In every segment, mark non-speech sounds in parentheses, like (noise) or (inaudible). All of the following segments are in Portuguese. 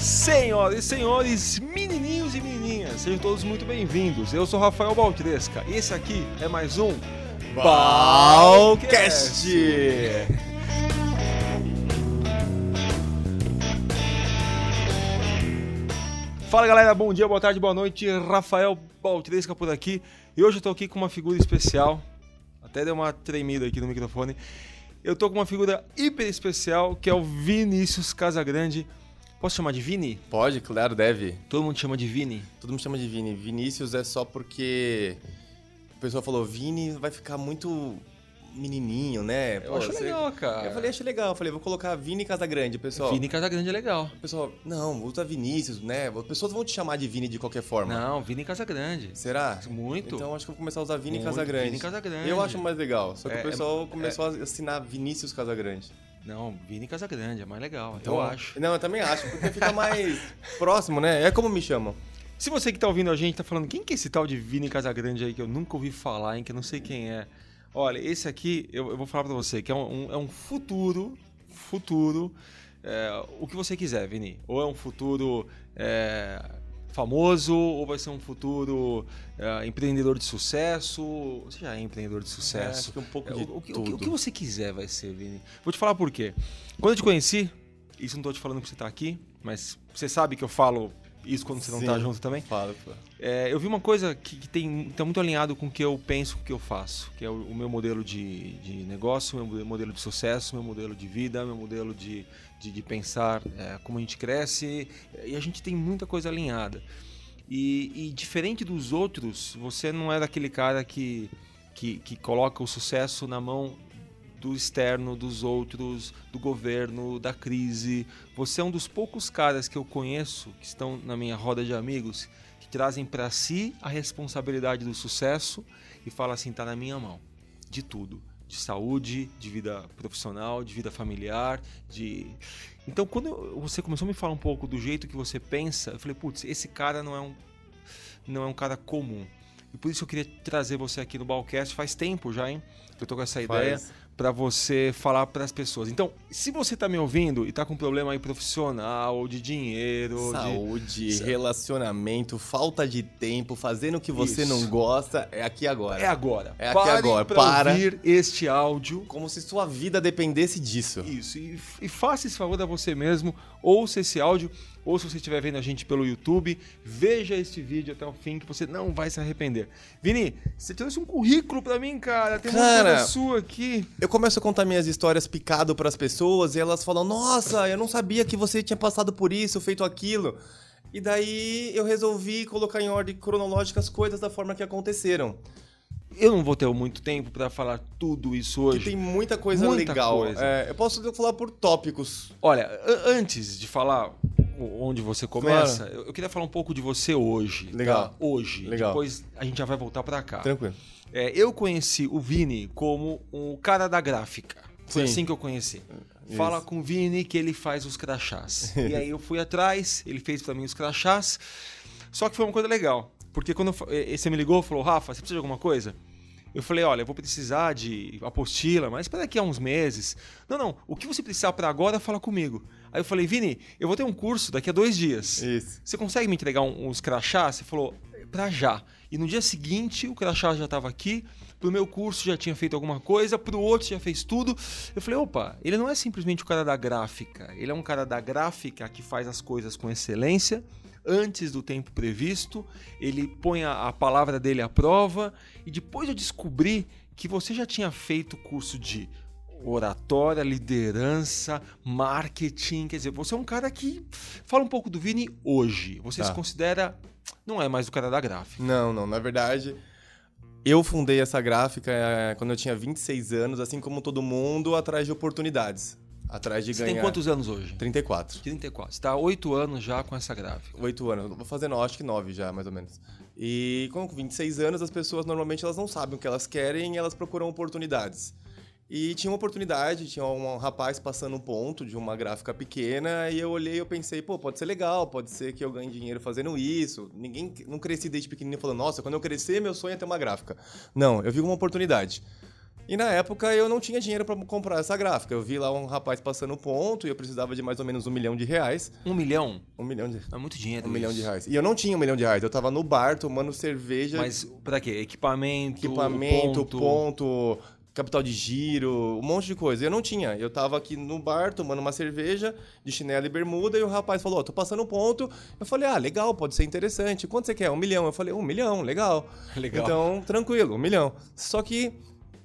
Senhoras e senhores, menininhos e menininhas, sejam todos muito bem-vindos. Eu sou Rafael Baltresca esse aqui é mais um Balcast! Fala galera, bom dia, boa tarde, boa noite. Rafael Baltresca por aqui. E hoje eu tô aqui com uma figura especial. Até deu uma tremida aqui no microfone. Eu tô com uma figura hiper especial que é o Vinícius Casagrande. Posso chamar de Vini? Pode, claro, deve. Todo mundo chama de Vini. Todo mundo chama de Vini. Vinícius é só porque o pessoal falou Vini vai ficar muito menininho, né? Eu acho você- legal, cara. Eu falei, acho legal. Eu falei, vou colocar Vini Casagrande. Pessoal, Vini Casagrande é legal. o pessoal, não, usa Vinícius, né? As pessoas vão te chamar de Vini de qualquer forma. Não, Vini Casagrande. Será? Muito. Então acho que eu vou começar a usar Vini Muito, Casagrande. Vini Casagrande. Eu acho mais legal. Só que É, o pessoal começou a assinar Vinícius Casagrande. Não, Vini Casagrande é mais legal, Então, eu acho. Não, eu também acho, porque fica mais (laughs) próximo, né? É como me chamam. Se você que tá ouvindo a gente tá falando, quem que é esse tal de Vini Casagrande aí que eu nunca ouvi falar, hein, que eu não sei quem é. Olha, esse aqui, eu, eu vou falar pra você, que é um, um- é um futuro, futuro, é, o que você quiser, Vini. Ou é um futuro é, famoso, ou vai ser um futuro é, empreendedor de sucesso. Você já é empreendedor de É, sucesso. que um pouco É, de o, o que- o tudo. que, o que você quiser vai ser, Vini. Vou te falar por quê. Quando eu te conheci, isso não tô te falando que você tá aqui, mas você sabe que eu falo isso quando você não Sim. tá junto também. Pô. É, eu vi uma coisa que, que tem tá muito alinhado com o que eu penso, com o que eu faço, que é o, o meu modelo de, de negócio, meu modelo de sucesso, meu modelo de vida, meu modelo de, de, de pensar é, como a gente cresce, e a gente tem muita coisa alinhada. E, e diferente dos outros, você não é daquele cara que, que, que coloca o sucesso na mão do externo, dos outros, do governo, da crise. Você é um dos poucos caras que eu conheço que estão na minha roda de amigos que trazem para si a responsabilidade do sucesso e fala assim, tá na minha mão, de tudo, de saúde, de vida profissional, de vida familiar, de Então, quando você começou a me falar um pouco do jeito que você pensa, eu falei, putz, esse cara não é um não é um cara comum. E por isso eu queria trazer você aqui no Balcast faz tempo já, hein? Que eu tô com essa ideia Faz. Para você falar para as pessoas. Então, se você tá me ouvindo e tá com problema aí profissional, ou de dinheiro, ou de Saúde, Sa- relacionamento, falta de tempo, fazendo o que você Isso. não gosta, é aqui agora. É agora. É aqui Pare agora. Para. ouvir este áudio. Como se sua vida dependesse disso. Isso. E, e faça esse favor a você mesmo. Ouça esse áudio. Ou se você estiver vendo a gente pelo YouTube, veja este vídeo até o fim que você não vai se arrepender. Vini, você trouxe um currículo pra mim, cara. Tem uma Cara. coisa sua aqui. Eu começo a contar minhas histórias picado pras pessoas e elas falam: Nossa, eu não sabia que você tinha passado por isso, feito aquilo. E daí eu resolvi colocar em ordem cronológica as coisas da forma que aconteceram. Eu não vou ter muito tempo pra falar tudo isso Que hoje. tem muita coisa Muita legal. coisa. É, eu posso falar por tópicos. Olha, antes de falar onde você começa, eu eu queria falar um pouco de você hoje. tá? Legal. Hoje. Legal. Depois a gente já vai voltar pra cá. Tranquilo. É, eu conheci o Vini como o cara da gráfica. Foi Sim. assim que eu conheci. Isso. Fala com o Vini que ele faz os crachás. e aí eu fui atrás, ele fez pra mim os crachás. Só que foi uma coisa legal. Porque quando eu você me ligou, falou, Rafa, você precisa de alguma coisa? Eu falei, olha, eu vou precisar de apostila, mas para daqui a uns meses. Não, não, o que você precisar para agora, fala comigo. Aí eu falei, Vini, eu vou ter um curso daqui a dois dias. Isso. Você consegue me entregar um- uns crachás? Você falou, pra já. E no dia seguinte, o crachá já estava aqui, pro meu curso já tinha feito alguma coisa, pro outro já fez tudo. Eu falei, opa, ele não é simplesmente o cara da gráfica, ele é um cara da gráfica que faz as coisas com excelência, antes do tempo previsto, ele põe a, a palavra dele à prova, e depois eu descobri que você já tinha feito curso de oratória, liderança, marketing. Quer dizer, você é um cara que fala um pouco do Vini hoje. Você Tá. se considera. Não é mais o cara da gráfica. Não, não. Na verdade, eu fundei essa gráfica eh, quando eu tinha 26 anos, assim como todo mundo, atrás de oportunidades. Atrás de Você ganhar. tem quantos anos hoje? 34. 34. Você está há 8 anos já com essa gráfica. Oito anos. Vou fazer, não, acho que nove já, mais ou menos. E com 26 anos, as pessoas normalmente elas não sabem o que elas querem e elas procuram oportunidades. E tinha uma oportunidade, tinha um rapaz passando um ponto de uma gráfica pequena, e eu olhei e eu pensei, pô, pode ser legal, pode ser que eu ganhe dinheiro fazendo isso. Ninguém, não cresci desde pequenininho falando, nossa, quando eu crescer, meu sonho é ter uma gráfica. Não, eu vi uma oportunidade. E na época eu não tinha dinheiro para comprar essa gráfica. Eu vi lá um rapaz passando ponto e eu precisava de mais ou menos um milhão de reais. Um milhão? Um milhão de... É muito dinheiro. Um isso. milhão de reais. E eu não tinha um milhão de reais. Eu tava no bar tomando cerveja. Mas pra quê? Equipamento, Equipamento, ponto... ponto capital de giro, um monte de coisa. Eu não tinha. Eu tava aqui no bar tomando uma cerveja de chinelo e bermuda e o rapaz falou: oh, tô passando um ponto. Eu falei: ah, legal, pode ser interessante. Quanto você quer? Um milhão. Eu falei: um milhão, legal. (laughs) Legal. Então, tranquilo, um milhão. Só que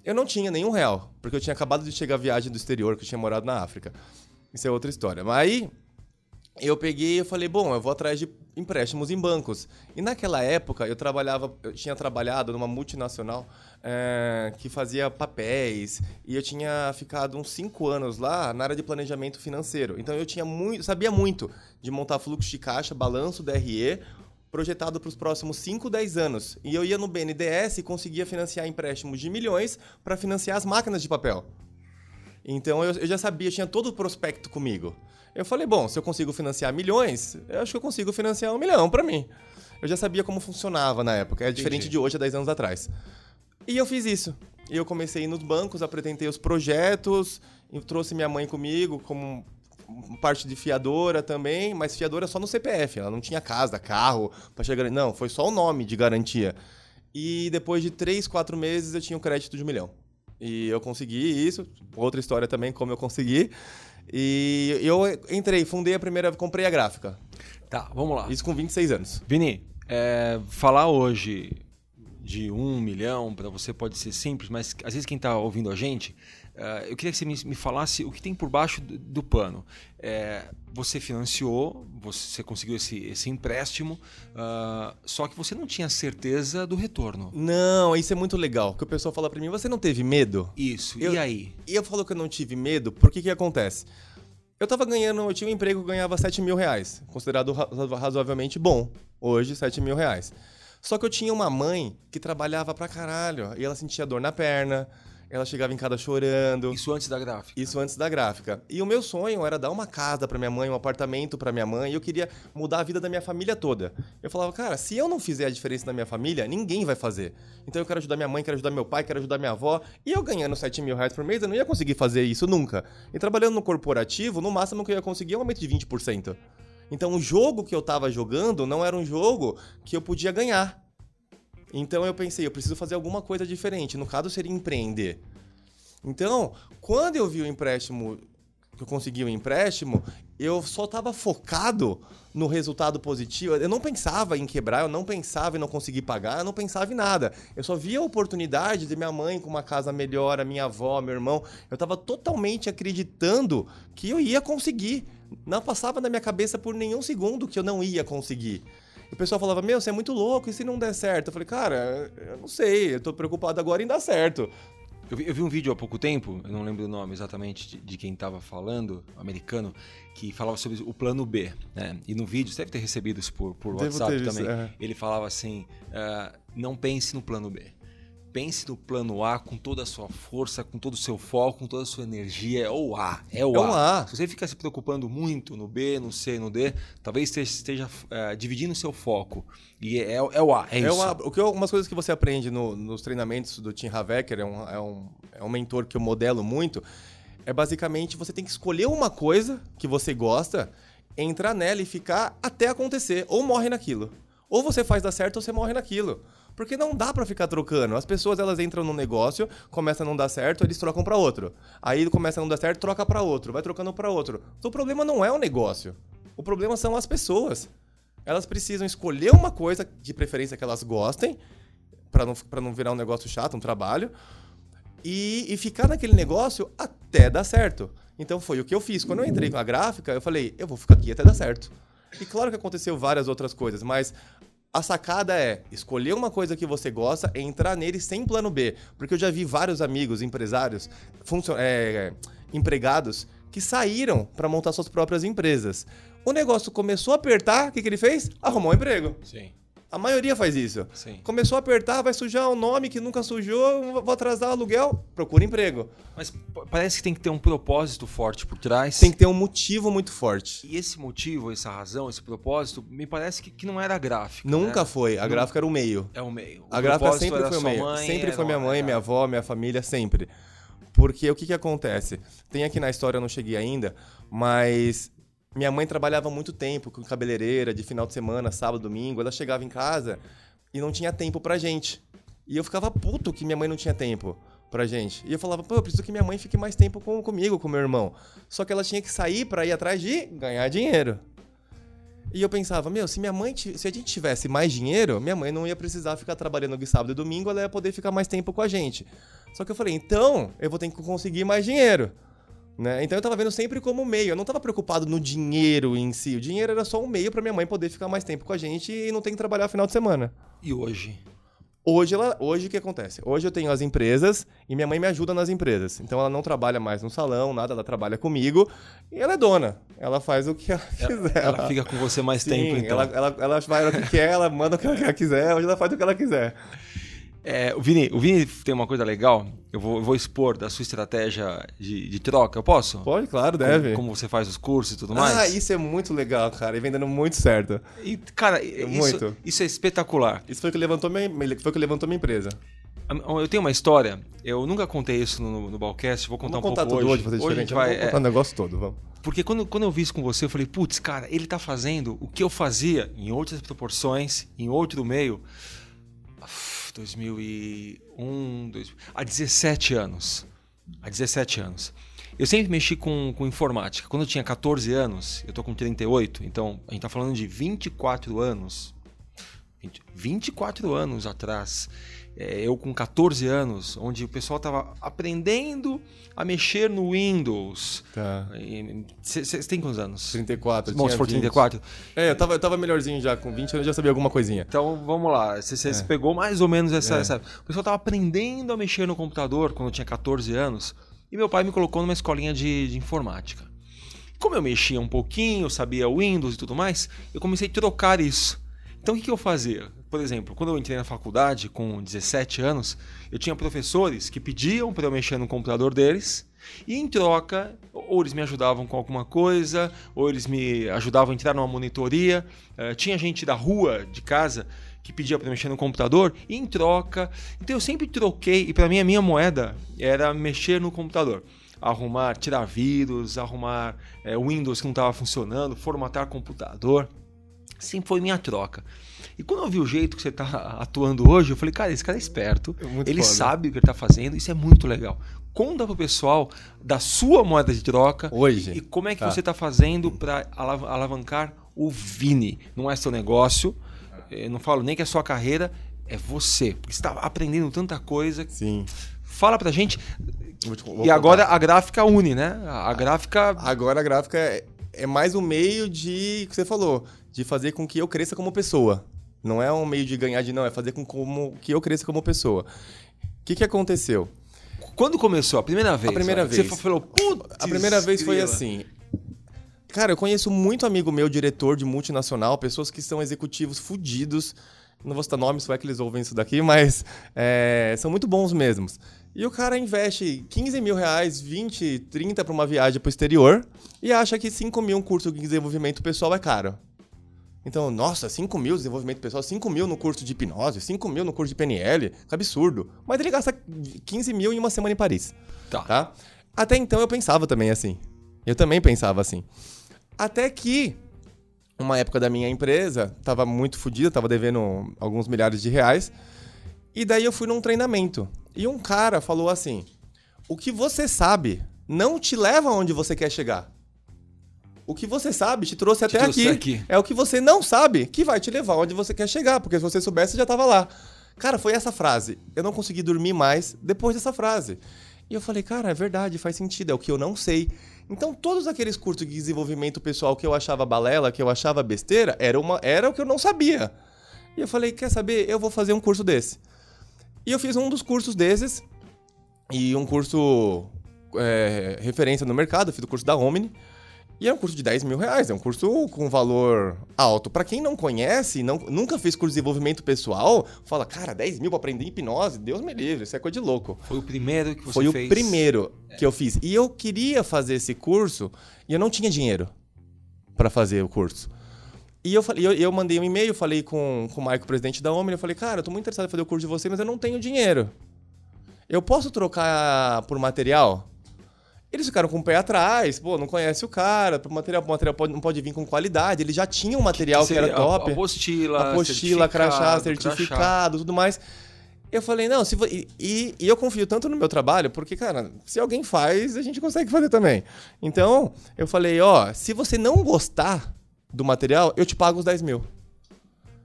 eu não tinha nenhum real, porque eu tinha acabado de chegar a viagem do exterior, que eu tinha morado na África. Isso é outra história. Mas aí eu peguei e falei, bom, eu vou atrás de empréstimos em bancos. E naquela época eu trabalhava, eu tinha trabalhado numa multinacional é, que fazia papéis e eu tinha ficado uns cinco anos lá na área de planejamento financeiro. Então eu tinha muito, sabia muito de montar fluxo de caixa, balanço DRE, projetado para os próximos 5, 10 anos. E eu ia no BNDES e conseguia financiar empréstimos de milhões para financiar as máquinas de papel. Então eu, eu já sabia, tinha todo o prospecto comigo. Eu falei, bom, se eu consigo financiar milhões, eu acho que eu consigo financiar um milhão para mim. Eu já sabia como funcionava na época, é diferente de hoje, há 10 anos atrás. E eu fiz isso. E eu comecei a ir nos bancos, apresentei os projetos, trouxe minha mãe comigo como parte de fiadora também, mas fiadora só no CPF, ela não tinha casa, carro para chegar. Não, foi só o nome de garantia. E depois de três, quatro meses eu tinha um crédito de um milhão. E eu consegui isso, outra história também, como eu consegui. E eu entrei, fundei a primeira, comprei a gráfica. Tá, vamos lá. Isso com 26 anos. Vini, é, falar hoje de um milhão para você pode ser simples, mas às vezes quem está ouvindo a gente, uh, eu queria que você me, me, falasse o que tem por baixo do, do pano. É, você financiou, você conseguiu esse, esse empréstimo, uh, só que você não tinha certeza do retorno. Não, isso é muito legal. Porque o pessoal fala para mim, você não teve medo? Isso, eu, e aí? E eu falo que eu não tive medo, porque que acontece? Eu tava ganhando, eu tinha um emprego que ganhava 7 mil reais, considerado razoavelmente bom. Hoje, 7 mil reais. Só que eu tinha uma mãe que trabalhava pra caralho. E ela sentia dor na perna, ela chegava em casa chorando. Isso antes da gráfica? Isso antes da gráfica. E o meu sonho era dar uma casa para minha mãe, um apartamento para minha mãe. E eu queria mudar a vida da minha família toda. Eu falava, cara, se eu não fizer a diferença na minha família, ninguém vai fazer. Então eu quero ajudar minha mãe, quero ajudar meu pai, quero ajudar minha avó. E eu ganhando 7 mil reais por mês, eu não ia conseguir fazer isso nunca. E trabalhando no corporativo, no máximo que eu ia conseguir é um aumento de 20%. Então o jogo que eu tava jogando não era um jogo que eu podia ganhar. Então eu pensei, eu preciso fazer alguma coisa diferente. No caso, seria empreender. Então, quando eu vi o empréstimo, que eu consegui o empréstimo, eu só estava focado no resultado positivo. Eu não pensava em quebrar, eu não pensava em não conseguir pagar, eu não pensava em nada. Eu só via a oportunidade de minha mãe com uma casa melhor, a minha avó, meu irmão. Eu estava totalmente acreditando que eu ia conseguir. Não passava na minha cabeça por nenhum segundo que eu não ia conseguir. O pessoal falava, meu, você é muito louco, e se não der certo? Eu falei, cara, eu não sei, eu tô preocupado agora em dar certo. Eu vi, eu vi um vídeo há pouco tempo, eu não lembro o nome exatamente de, de quem estava falando, americano, que falava sobre o plano B. Né? E no vídeo, você deve ter recebido isso por, por WhatsApp também. Isso, é. Ele falava assim: uh, não pense no plano B pense no plano A com toda a sua força, com todo o seu foco, com toda a sua energia. É o A, é o, é a. A. Se você fica se preocupando muito no B, no C, no D, talvez esteja, esteja uh, dividindo o seu foco. E é, é, é o A, é, é isso. O A. O que eu, umas coisas que você aprende no, nos treinamentos do Tim Havecker, é um, é, um, é um mentor que eu modelo muito, é basicamente você tem que escolher uma coisa que você gosta, entrar nela e ficar até acontecer. Ou morre naquilo. Ou você faz dar certo ou você morre naquilo. Porque não dá para ficar trocando. As pessoas elas entram num negócio, começa a não dar certo, eles trocam para outro. Aí começa a não dar certo, troca para outro, vai trocando para outro. Então o problema não é o negócio. O problema são as pessoas. Elas precisam escolher uma coisa, de preferência que elas gostem, para não, pra não virar um negócio chato, um trabalho, e, e ficar naquele negócio até dar certo. Então foi o que eu fiz. Quando eu entrei com a gráfica, eu falei, eu vou ficar aqui até dar certo. E claro que aconteceu várias outras coisas, mas a sacada é escolher uma coisa que você gosta e entrar nele sem plano B. Porque eu já vi vários amigos, empresários, é, empregados, que saíram para montar suas próprias empresas. O negócio começou a apertar, o que, que ele fez? Arrumou um emprego. Sim. A maioria faz isso. Sim. Começou a apertar, vai sujar o nome que nunca sujou, vou atrasar o aluguel, procura emprego. Mas parece que tem que ter um propósito forte por trás. Tem que ter um motivo muito forte. E esse motivo, essa razão, esse propósito, me parece que, que não era gráfico. Nunca né? foi. A gráfica era o meio. É o meio. O A gráfica sempre foi o meio. mãe, sempre foi minha mãe, era- minha avó, minha família, sempre. Porque o que que acontece? Tem aqui na história, eu não cheguei ainda, mas minha mãe trabalhava muito tempo com cabeleireira, de final de semana, sábado, domingo. Ela chegava em casa e não tinha tempo pra gente. E eu ficava puto que minha mãe não tinha tempo pra gente. E eu falava, pô, eu preciso que minha mãe fique mais tempo com, comigo, com meu irmão. Só que ela tinha que sair pra ir atrás de ganhar dinheiro. E eu pensava, meu, se minha mãe, se a gente tivesse mais dinheiro, minha mãe não ia precisar ficar trabalhando de sábado e domingo, ela ia poder ficar mais tempo com a gente. Só que eu falei, então, eu vou ter que conseguir mais dinheiro. Né? Então eu tava vendo sempre como meio. Eu não tava preocupado no dinheiro em si. O dinheiro era só um meio pra minha mãe poder ficar mais tempo com a gente e não ter que trabalhar final de semana. E hoje? Hoje, ela, hoje o que acontece? Hoje eu tenho as empresas e minha mãe me ajuda nas empresas. Então ela não trabalha mais no salão, nada, ela trabalha comigo e ela é dona. Ela faz o que ela quiser. Ela fica com você mais Sim, tempo, então. ela, ela, ela vai o que quer, ela manda o que ela quiser, hoje ela faz o que ela quiser. É, o, Vini, o Vini tem uma coisa legal. Eu vou, eu vou expor da sua estratégia de, de troca. Eu posso? Pode, claro, Como- deve. Como, você faz os cursos e tudo mais? ah, isso é muito legal, cara. E vem dando muito certo. E, cara, isso, Muito. isso é espetacular. Isso foi o que levantou minha, foi que levantou minha empresa. Eu tenho uma história, eu nunca contei isso no, no Balcast, vou contar Vamos um contar pouco tudo hoje. hoje, fazer Hoje a gente vai, Vamos é, contar o negócio todo, vamos. Porque quando, quando eu vi isso com você, eu falei, putz, cara, ele tá fazendo o que eu fazia em outras proporções, em outro meio, 2001, 2000, há 17 anos. Há 17 anos. Eu sempre mexi com, com informática. Quando eu tinha 14 anos, eu tô com 38, então a gente tá falando de 24 anos. 20 24 anos atrás. É, eu com 14 anos, onde o pessoal tava aprendendo a mexer no Windows. Tá. Você tem quantos anos? 34, eu Bom, se for 20. 34. É, eu tava, eu tava melhorzinho já, com 20 anos eu já sabia alguma coisinha. Então vamos lá. Você É. pegou mais ou menos essa, É. essa. O pessoal tava aprendendo a mexer no computador quando eu tinha 14 anos. E meu pai me colocou numa escolinha de, de informática. Como eu mexia um pouquinho, sabia Windows e tudo mais, eu comecei a trocar isso. Então o que, que eu fazia? Por exemplo, quando eu entrei na faculdade com 17 anos, eu tinha professores que pediam para eu mexer no computador deles e em troca, ou eles me ajudavam com alguma coisa, ou eles me ajudavam a entrar numa monitoria. Eh, tinha gente da rua, de casa, que pedia para mexer no computador e em troca. Então eu sempre troquei e para mim a minha moeda era mexer no computador. Arrumar, tirar vírus, arrumar eh, Windows que não estava funcionando, formatar computador. Sempre foi minha troca. E quando eu vi o jeito que você está (laughs) atuando hoje, eu falei, cara, esse cara é esperto, É muito ele foda. sabe o que ele está fazendo, isso é muito legal. Conta pro pessoal da sua moeda de troca Hoje. e como é que Tá. você está fazendo para alavancar o Vini. Não é seu negócio, eu não falo nem que é sua carreira, é você. Porque você está aprendendo tanta coisa. Sim. Fala pra gente. Te- e contar. agora a gráfica une, né? A a gráfica. Agora a gráfica é, mais um meio de, que você falou, de fazer com que eu cresça como pessoa. Não é um meio de ganhar de não, é fazer com como, que eu cresça como pessoa. O que, que aconteceu? Quando começou? A primeira vez? primeira ó, que Você vez. falou, putz, A primeira vez foi grila." assim. Cara, eu conheço muito amigo meu, diretor de multinacional, pessoas que são executivos fudidos. Não vou citar nomes, vai que eles ouvem isso daqui, mas é, são muito bons mesmos. E o cara investe 15 mil reais, 20, 30 para uma viagem pro exterior e acha que 5 mil um curso de desenvolvimento pessoal é caro. Então, nossa, 5 mil desenvolvimento pessoal, 5 mil no curso de hipnose, 5 mil no curso de PNL, que absurdo. Mas ele gasta 15 mil em uma semana em Paris Tá. tá? Até então eu pensava também assim. Eu também pensava assim. Até que uma época da minha empresa tava muito fodida, tava devendo alguns milhares de reais. E daí eu fui num treinamento. E um cara falou assim: "O que você sabe não te leva onde você quer chegar. O que você sabe te trouxe até trouxe aqui. aqui. É o que você não sabe que vai te levar onde você quer chegar, porque se você soubesse já tava lá. Cara, foi essa frase. Eu não consegui dormir mais depois dessa frase. E eu falei, cara, é verdade, faz sentido, é o que eu não sei. Então, todos aqueles cursos de desenvolvimento pessoal que eu achava balela, que eu achava besteira, era, uma, era o que eu não sabia. E eu falei, quer saber? Eu vou fazer um curso desse. E eu fiz um dos cursos desses, e um curso é, referência no mercado, eu fiz o curso da Omni. E é um curso de 10 mil reais, é um curso com valor alto. Para quem não conhece, não, nunca fez curso de desenvolvimento pessoal, fala, cara, 10 mil pra aprender hipnose, Deus me livre, isso é coisa de louco. Foi o primeiro que você Foi fez? o primeiro que eu fiz. E eu queria fazer esse curso e eu não tinha dinheiro para fazer o curso. E eu, falei, eu, eu mandei um e-mail, falei com, com o Maico, presidente da Omni, eu falei, cara, eu tô muito interessado em fazer o curso de você, mas eu não tenho dinheiro. Eu posso trocar por material? Eles ficaram com o pé atrás, pô, não conhece o cara, o material, o material pode, não pode vir com qualidade. Ele já tinha um material que, era Seria top. Apostila, apostila, crachá, certificado, certificado, tudo mais. Eu falei, não, se e, e- e eu confio tanto no meu trabalho, porque, cara, se alguém faz, a gente consegue fazer também. Então, eu falei, ó, se você não gostar do material, eu te pago os 10 mil.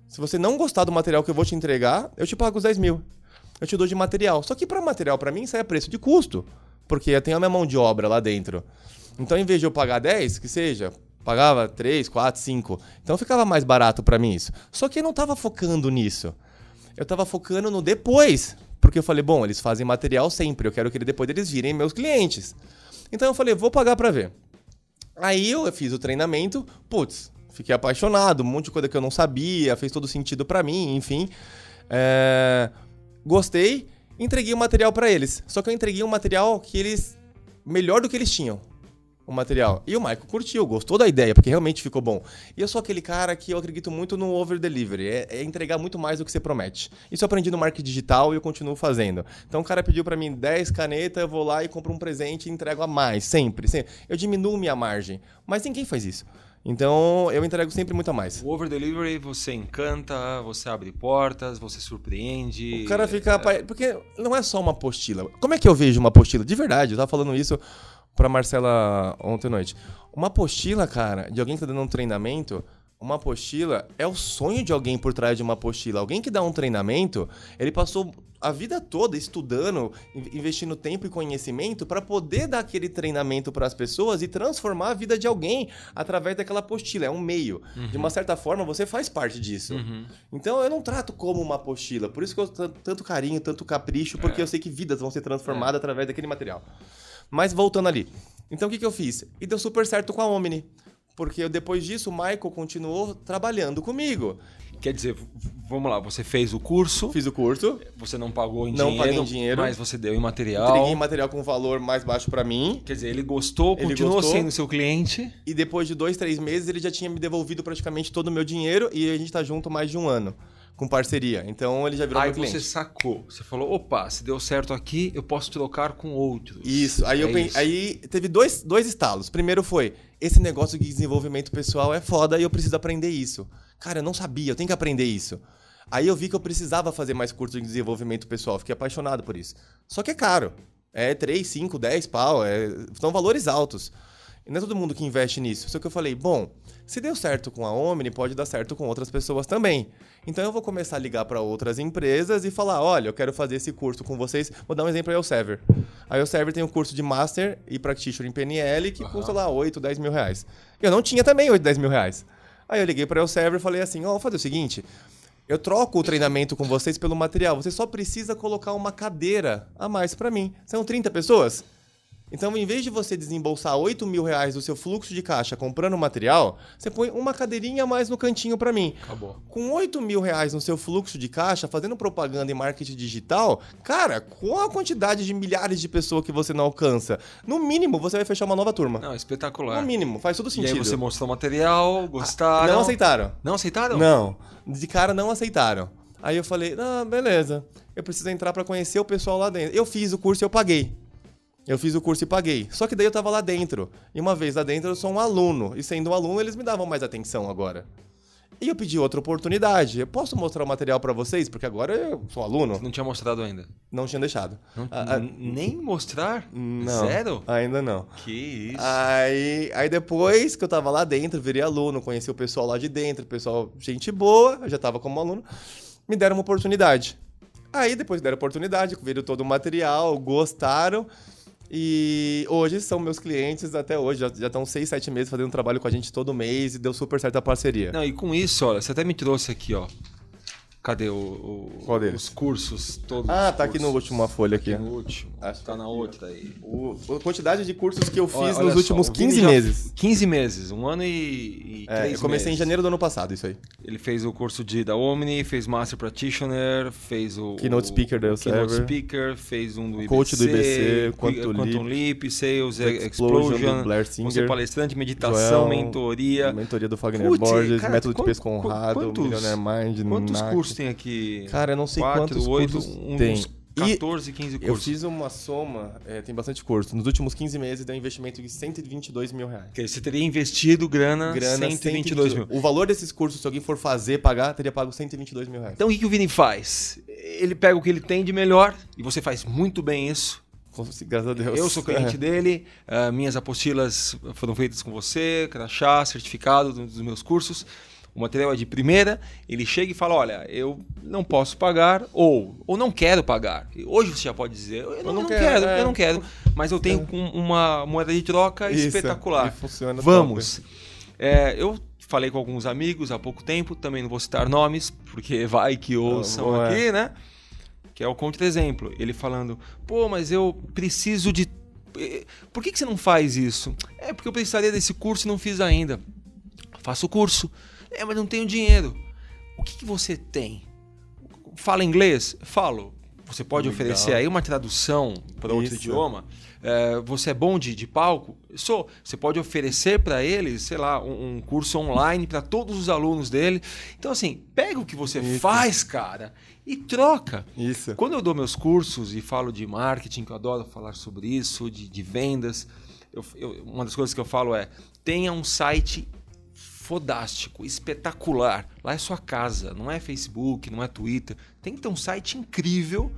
Se você não gostar do material que eu vou te entregar, eu te pago os 10 mil. Eu te dou de material. Só que para material, para mim, isso aí é preço de custo. Porque eu tenho a minha mão de obra lá dentro. Então, em vez de eu pagar 10, que seja, pagava 3, 4, 5. Então ficava mais barato para mim isso. Só que eu não tava focando nisso. Eu tava focando no depois. Porque eu falei, bom, eles fazem material sempre. Eu quero que depois eles virem meus clientes. Então eu falei, vou pagar para ver. Aí eu fiz o treinamento, putz, fiquei apaixonado, um monte de coisa que eu não sabia, fez todo sentido pra mim, enfim. É, Gostei, entreguei o material pra eles. Só que eu entreguei um material que eles. melhor do que eles tinham. O material. E o Michael curtiu, gostou da ideia, porque realmente ficou bom. E eu sou aquele cara que eu acredito muito no over delivery, é, é entregar muito mais do que você promete. Isso eu aprendi no marketing digital e eu continuo fazendo. Então o cara pediu pra mim 10 canetas, eu vou lá e compro um presente e entrego a mais, sempre, sempre. Eu diminuo minha margem, mas ninguém faz isso. Então eu entrego sempre muito a mais. O over delivery você encanta, você abre portas, você surpreende. O cara fica. apa- Porque não é só uma apostila. Como é que eu vejo uma apostila? De verdade, eu tava falando isso pra Marcela ontem à noite. Uma apostila, cara, de alguém que tá dando um treinamento. Uma apostila é o sonho de alguém por trás de uma apostila. Alguém que dá um treinamento, ele passou a vida toda estudando, in- investindo tempo e conhecimento para poder dar aquele treinamento para as pessoas e transformar a vida de alguém através daquela apostila. É um meio. De uma certa forma, você faz parte disso. Uhum. Então eu não trato como uma apostila. Por isso que eu tenho tanto carinho, tanto capricho, porque eu sei que vidas vão ser transformadas através daquele material. Mas voltando ali. Então o que, que eu fiz? E deu super certo com a Omni. Porque depois disso o Michael continuou trabalhando comigo. Quer dizer, vamos lá, você fez o curso, Fiz o curso, você não pagou em Não dinheiro, paguei em dinheiro. mas você deu em material. entreguei material com valor mais baixo pra mim. Quer dizer, ele gostou, Ele continuou gostou. sendo seu cliente. E depois de dois, três meses, ele já tinha me devolvido praticamente todo o meu dinheiro. E a gente tá junto mais de um ano, com parceria. Então ele já virou Aí meu cliente. você sacou, você falou, opa, se deu certo aqui, eu posso trocar com outros. Isso. Aí, eu É pen- isso. aí teve dois, dois estalos. Primeiro foi: esse negócio de desenvolvimento pessoal é foda e eu preciso aprender isso. Cara, eu não sabia, eu tenho que aprender isso. Aí eu vi que eu precisava fazer mais curso de desenvolvimento pessoal, fiquei apaixonado por isso. Só que é caro. É 3, 5, 10 pau, é... são valores altos. Não é todo mundo que investe nisso. Só que eu falei, bom, se deu certo com a Omni, pode dar certo com outras pessoas também. Então eu vou começar a ligar para outras empresas e falar, olha, eu quero fazer esse curso com vocês. Vou dar um exemplo, a Elsevier. A Elsevier tem um curso de Master e Practitioner em PNL que custa lá 8, 10 mil reais. Eu não tinha também 8, 10 mil reais. Aí eu liguei para Elsevier e falei assim, ó, vou fazer o seguinte... Eu troco o treinamento com vocês pelo material. Você só precisa colocar uma cadeira a mais para mim. São 30 pessoas? Então, em vez de você desembolsar 8 mil reais do seu fluxo de caixa comprando material, você põe uma cadeirinha a mais no cantinho para mim. Acabou. Com 8 mil reais no seu fluxo de caixa, fazendo propaganda e marketing digital, cara, com a quantidade de milhares de pessoas que você não alcança, no mínimo você vai fechar uma nova turma. Não, espetacular. No mínimo, faz todo E sentido. aí você mostrou o material, gostaram. Não aceitaram. Não aceitaram? Não. De cara não aceitaram. Aí eu falei, ah, beleza. Eu preciso entrar pra conhecer o pessoal lá dentro. Eu fiz o curso e eu paguei. Eu fiz o curso e paguei. Só que daí eu tava lá dentro. E uma vez lá dentro eu sou um aluno. E sendo um aluno, eles me davam mais atenção agora. E eu pedi outra oportunidade. Eu posso mostrar o material pra vocês? Porque agora eu sou um aluno. Não tinha mostrado ainda. Não tinha deixado. Não- Ah, ah, nem mostrar? não. Zero? Ainda não. Que isso. Aí, aí depois que eu tava lá dentro, virei aluno, conheci o pessoal lá de dentro, pessoal, gente boa, eu já tava como aluno, me deram uma oportunidade. Aí depois deram oportunidade, viram todo o material, gostaram. E hoje são meus clientes até hoje, já, estão seis, sete meses fazendo trabalho com a gente todo mês e deu super certo a parceria. Não, e com isso, olha, você até me trouxe aqui, ó. Cadê o, o- Qual deles? os cursos todos? Ah, os tá aqui no cursos. último folha aqui. Aqui no último. Acho tá na ó. outra aí. O, a quantidade de cursos que eu fiz Olha- olha nos só, últimos o Vini 15 já- meses. 15 meses, um ano e, e É, três eu comecei em meses. janeiro do ano passado, isso aí. Ele fez o curso de da Omni, fez Master Practitioner, fez o Keynote o- Speaker da o Keynote Elsevier. Speaker, fez um do IBC, Coach do IBC, Qu- Quantum Quantum Leap, Sales Explosion Explosion, do Blair você Singer, palestrante, meditação, Joel, mentoria. Mentoria do Fagner Putz, Borges, cara, Método de quant- Peso Conrado, quantos- Millionaire Mind, Quantos NAC. cursos tem aqui? Cara, eu não sei Quatro, quantos oito, cursos um- tem. uns E 14, 15 Eu cursos. fiz uma soma, é, tem bastante curso. Nos últimos 15 meses deu um investimento de 122 mil reais. Que Você teria investido grana, Grana 122 mil. O valor desses cursos, se alguém for fazer, pagar, teria pago 122 mil reais. Então o que, que o Vini faz? Ele pega o que ele tem de melhor, e você faz muito bem isso. Graças a Deus. Eu sou cliente dele, ah, minhas apostilas foram feitas com você, crachá, certificado dos meus cursos. O material é de primeira, ele chega e fala: Olha, eu não posso pagar, ou, ou não quero pagar. Hoje você já pode dizer: Eu não, não não quero, quero, é. eu não quero, mas eu tenho um- uma moeda de troca Isso, espetacular. funciona Vamos. É, eu falei com alguns amigos há pouco tempo, também não vou citar nomes, porque (laughs) vai que ouçam bom, é. aqui, né? Que é o contra-exemplo. Ele falando, pô, mas eu preciso de. eh, Por que, que você não faz isso? É porque eu precisaria desse curso e não fiz ainda. Faço o curso. É, mas não tenho dinheiro. O que, que você tem? Fala inglês? Falo. Você pode Legal. oferecer aí uma tradução para outro idioma? É, você é bom de, de palco? Sou. Você pode oferecer para eles, sei lá, um, um curso online para todos os alunos dele. Então, assim, pega o que você Isso. faz, cara, e troca. Isso. Quando eu dou meus cursos e falo de marketing, que eu adoro falar sobre isso, de, de vendas, eu- eu- uma das coisas que eu falo é: tenha um site fodástico, espetacular. Lá é sua casa, não é Facebook, não é Twitter. Tem que ter um site incrível.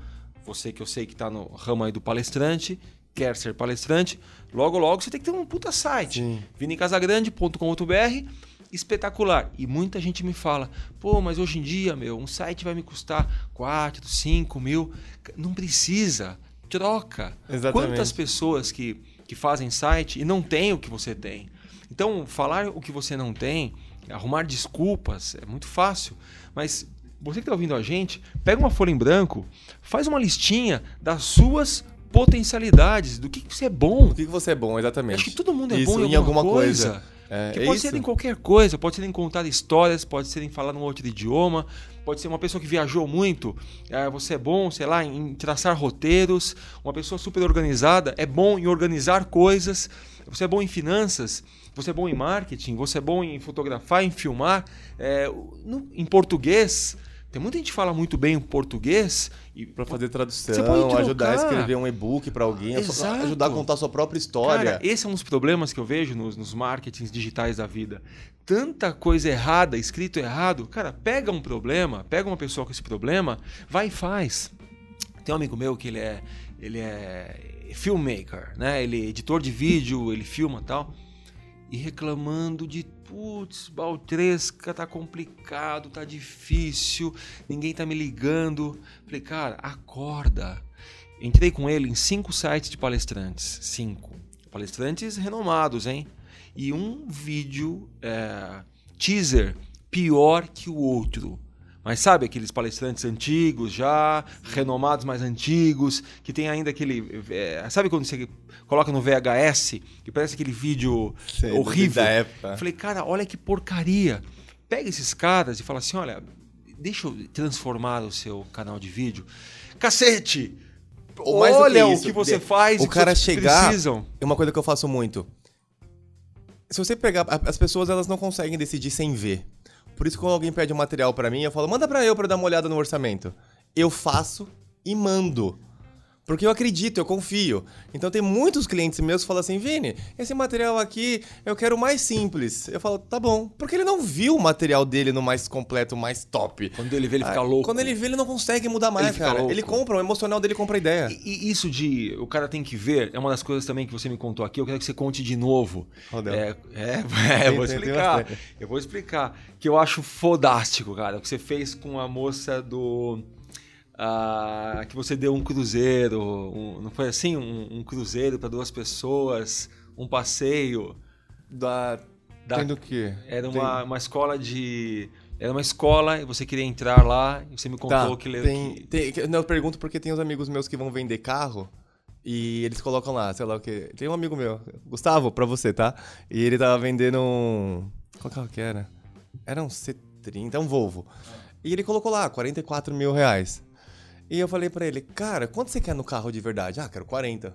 Você que eu sei que está no ramo aí do palestrante, quer ser palestrante, logo logo você tem que ter um puta site. Vinicasagrande.com.br espetacular. E muita gente me fala, pô, mas hoje em dia, meu, um site vai me custar 4, 5 mil. Não precisa. Troca. Exatamente. Quantas pessoas que, que fazem site e não têm o que você tem? Então, falar o que você não tem, arrumar desculpas, é muito fácil. Mas você que está ouvindo a gente, pega uma folha em branco, faz uma listinha das suas potencialidades, do que, que você é bom. O que, que você é bom, exatamente? Acho que todo mundo é Isso, bom em, em alguma coisa. coisa. É, que é pode isso. ser em qualquer coisa, pode ser em contar histórias, pode ser em falar num outro idioma, pode ser uma pessoa que viajou muito, é, você é bom, sei lá, em traçar roteiros, uma pessoa super organizada, é bom em organizar coisas, você é bom em finanças, você é bom em marketing, você é bom em fotografar, em filmar, é, no- em português. Tem muita gente que fala muito bem em português e Pra fazer tradução, Você pode trocar. ajudar a escrever um e-book pra alguém, Exato. ajudar a contar a sua própria história. Cara, esse é um dos problemas que eu vejo nos, nos marketings digitais da vida. Tanta coisa errada, escrito errado. Cara, pega um problema, pega uma pessoa com esse problema, vai e faz. Tem um amigo meu que ele é, ele é filmmaker, né? Ele é editor de vídeo, ele filma e tal. E reclamando de, putz, Baltresca, tá complicado, tá difícil, ninguém tá me ligando. Falei, cara, acorda. Entrei com ele em cinco sites de palestrantes. Cinco. Palestrantes renomados, hein? E um vídeo é, teaser pior que o outro. Mas sabe aqueles palestrantes antigos já, renomados mais antigos, que tem ainda aquele. é, sabe quando você coloca no VHS, que parece aquele vídeo Sei, horrível? da época. Falei, cara, olha que porcaria. Pega esses caras e fala assim: olha, deixa eu transformar o seu canal de vídeo. Cacete! Do que olha o isso, que você faz o e cara chegar- precisam. É uma coisa que eu faço muito. Se você pegar. As pessoas elas não conseguem decidir sem ver. Por isso, quando alguém pede um material pra mim, eu falo, manda pra eu eu dar uma olhada no orçamento. Eu faço e mando. Porque eu acredito, eu confio. Então tem muitos clientes meus que falam assim, Vini, esse material aqui eu quero mais simples. Eu falo, tá bom. Porque ele não viu o material dele no mais completo, mais top. Quando ele vê, ele fica Ah, louco. Quando ele vê, ele não consegue mudar mais, Ele cara. Ele compra, o emocional dele compra a ideia. E e isso de o cara tem que ver é uma das coisas também que você me contou aqui. Eu quero que você conte de novo. Rodel. É, é, (laughs) é, eu vou explicar. Eu vou explicar. Que eu acho fodástico, cara. O que você fez com a moça do. Ah, que você deu um cruzeiro. um- não foi assim? Um, um cruzeiro para duas pessoas, um passeio. Da... Da- Tendo o quê? Era Tem- uma, uma escola de, Era uma escola e você queria entrar lá e você me contou que... Tá, tem, tem, que- não, eu pergunto porque tem uns amigos meus que vão vender carro e eles colocam lá, sei lá o que. Tem um amigo meu, Gustavo, pra você, tá? E ele tava vendendo um. Qual carro que era? Era um C30, um Volvo. E ele colocou lá, 44 mil reais. E eu falei pra ele, cara, quanto você quer no carro de verdade? Ah, quero 40.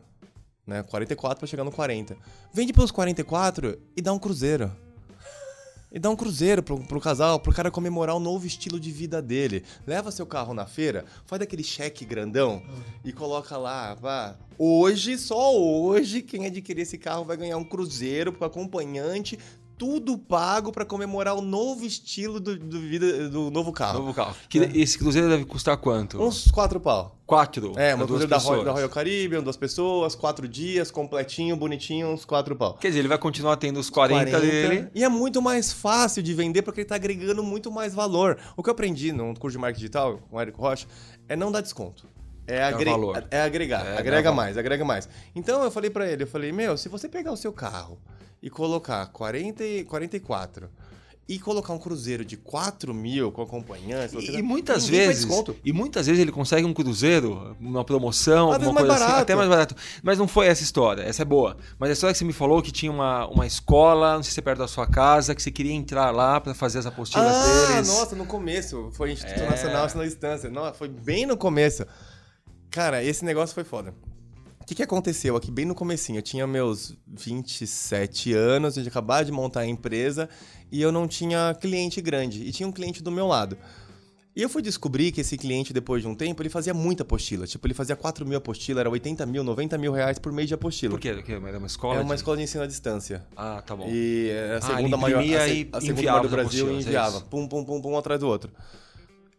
Né? 44 pra chegar no 40. Vende pelos 44 e dá um cruzeiro. E dá um cruzeiro pro, pro casal, pro cara comemorar o novo estilo de vida dele. Leva seu carro na feira, faz aquele cheque grandão e coloca lá, vá. Hoje, só hoje, quem adquirir esse carro vai ganhar um cruzeiro pro acompanhante, tudo pago pra comemorar o novo estilo do, do vida do novo carro. Novo carro. Que Esse cruzeiro deve custar quanto? Uns quatro pau. Quatro. É, uma cruzeiro da, Royal- da Royal Caribbean, duas pessoas, quatro dias, completinho, bonitinho, uns quatro pau. Quer dizer, ele vai continuar tendo os 40, dele. E é muito mais fácil de vender porque ele tá agregando muito mais valor. O que eu aprendi no curso de marketing digital com o Érico Rocha é não dar desconto. É, agre- valor. é agregar, É, agrega mais, agrega mais. Então eu falei pra ele, eu falei, meu, se você pegar o seu carro e colocar 40, e- 44 e colocar um cruzeiro de 4 mil com acompanhante, E, e muitas vezes, e muitas vezes ele consegue um cruzeiro, uma promoção, alguma coisa assim, barato. até mais barato. Mas não foi essa história, essa é boa. Mas a história que você me falou que tinha uma, uma escola, não sei se é perto da sua casa, que você queria entrar lá pra fazer as apostilas Ah, deles. nossa, no começo. Foi Instituto É. Nacional Ensino à Distância. Não, foi bem no começo. Cara, esse negócio foi foda. O que, que aconteceu aqui bem no comecinho? Eu tinha meus 27 anos, a gente acabava de montar a empresa e eu não tinha cliente grande. E tinha um cliente do meu lado. E eu fui descobrir que esse cliente, depois de um tempo, ele fazia muita apostila. Tipo, ele fazia 4 mil apostilas, era 80 mil, 90 mil reais por mês de apostila. Por quê? Porque Era uma escola? É uma de- escola de ensino à distância. Ah, tá bom. E é a Ah, segunda ele maior, a, se- e a segunda maior do as Brasil e é enviava. isso. pum, pum, pum, pum, um atrás do outro.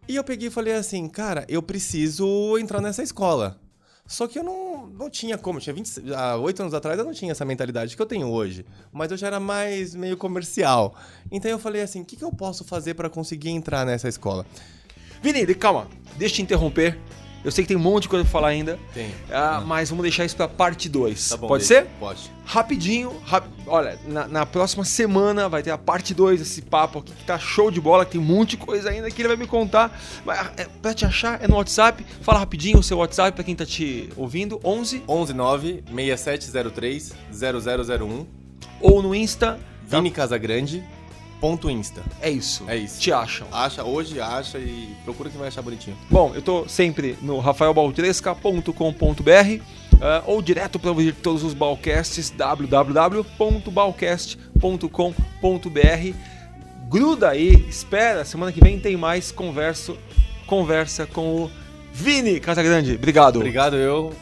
E eu peguei e falei assim, cara, eu preciso entrar nessa escola. Só que eu não, não tinha como. Tinha 20, há oito anos atrás eu não tinha essa mentalidade que eu tenho hoje. Mas eu já era mais meio comercial. Então eu falei assim, o que, que eu posso fazer para conseguir entrar nessa escola? Vini, calma, deixa eu te interromper. Eu sei que tem um monte de coisa pra falar ainda. Tem. Ah, Mas vamos deixar isso pra parte 2. Tá bom, Pode ser? Pode. Rapidinho, rap- olha, na, na próxima semana vai ter a parte 2 desse papo aqui que tá show de bola, que tem um monte de coisa ainda que ele vai me contar. Mas, é, pra te achar é no WhatsApp. Fala rapidinho o seu WhatsApp pra quem tá te ouvindo, 11 11 9 6703 0001 ou no Insta. Vini Casagrande ponto Insta. É isso. É isso. Te acham. Acha hoje, acha e procura que vai achar bonitinho. Bom, eu tô sempre no rafaelbaltresca.com.br ah, ou direto para ouvir todos os Balcasts, www.balcast.com.br. Gruda aí, espera, semana que vem tem mais converso, conversa com o Vini Casagrande. Obrigado. Obrigado, eu.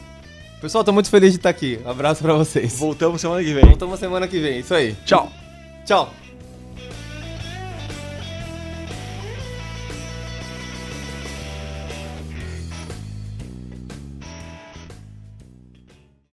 Pessoal, tô muito feliz de estar aqui. Abraço pra vocês. Voltamos semana que vem. Voltamos semana que vem. Isso aí. Tchau. Tchau.